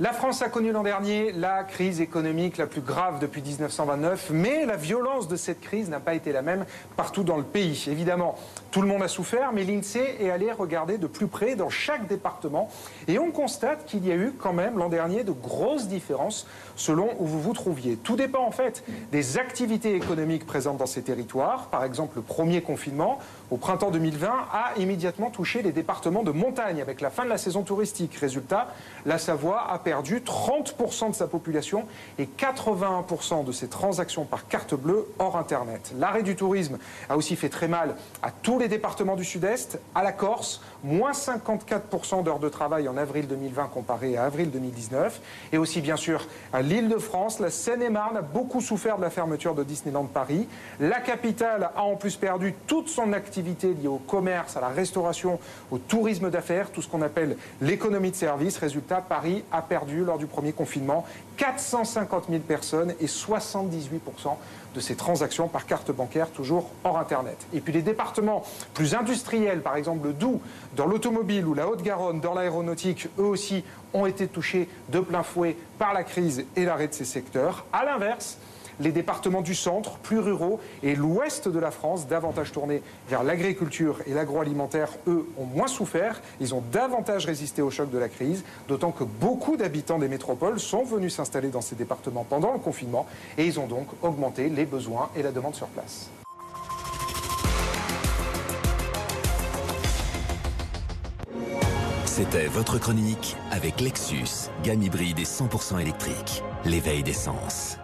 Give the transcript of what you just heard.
La France a connu l'an dernier la crise économique la plus grave depuis 1929, mais la violence de cette crise n'a pas été la même partout dans le pays. Évidemment, tout le monde a souffert, mais l'INSEE est allé regarder de plus près dans chaque département et on constate qu'il y a eu quand même l'an dernier de grosses différences selon où vous vous trouviez. Tout dépend en fait des activités économiques présentes dans ces territoires. Par exemple, le premier confinement au printemps 2020 a immédiatement touché les départements de montagne avec la fin de la saison touristique. Résultat, la Savoie a perdu 30% de sa population et 81% de ses transactions par carte bleue hors Internet. L'arrêt du tourisme a aussi fait très mal à tous les départements du Sud-Est, à la Corse, moins 54% d'heures de travail en avril 2020 comparé à avril 2019, et aussi bien sûr à l'Île-de-France. La Seine-et-Marne a beaucoup souffert de la fermeture de Disneyland Paris. La capitale a en plus perdu toute son activité liée au commerce, à la restauration, au tourisme d'affaires, tout ce qu'on appelle l'économie de service. Résultat, Paris a perdu lors du premier confinement 450 000 personnes et 78% de ces transactions par carte bancaire, toujours hors Internet. Et puis les départements plus industriels, par exemple le Doubs, dans l'automobile ou la Haute-Garonne, dans l'aéronautique, eux aussi ont été touchés de plein fouet par la crise et l'arrêt de ces secteurs. À l'inverse, les départements du centre, plus ruraux, et l'ouest de la France, davantage tournés vers l'agriculture et l'agroalimentaire, eux, ont moins souffert. Ils ont davantage résisté au choc de la crise, d'autant que beaucoup d'habitants des métropoles sont venus s'installer dans ces départements pendant le confinement, et ils ont donc augmenté les besoins et la demande sur place. C'était votre chronique avec Lexus, gamme hybride et 100% électrique. L'éveil d'essence.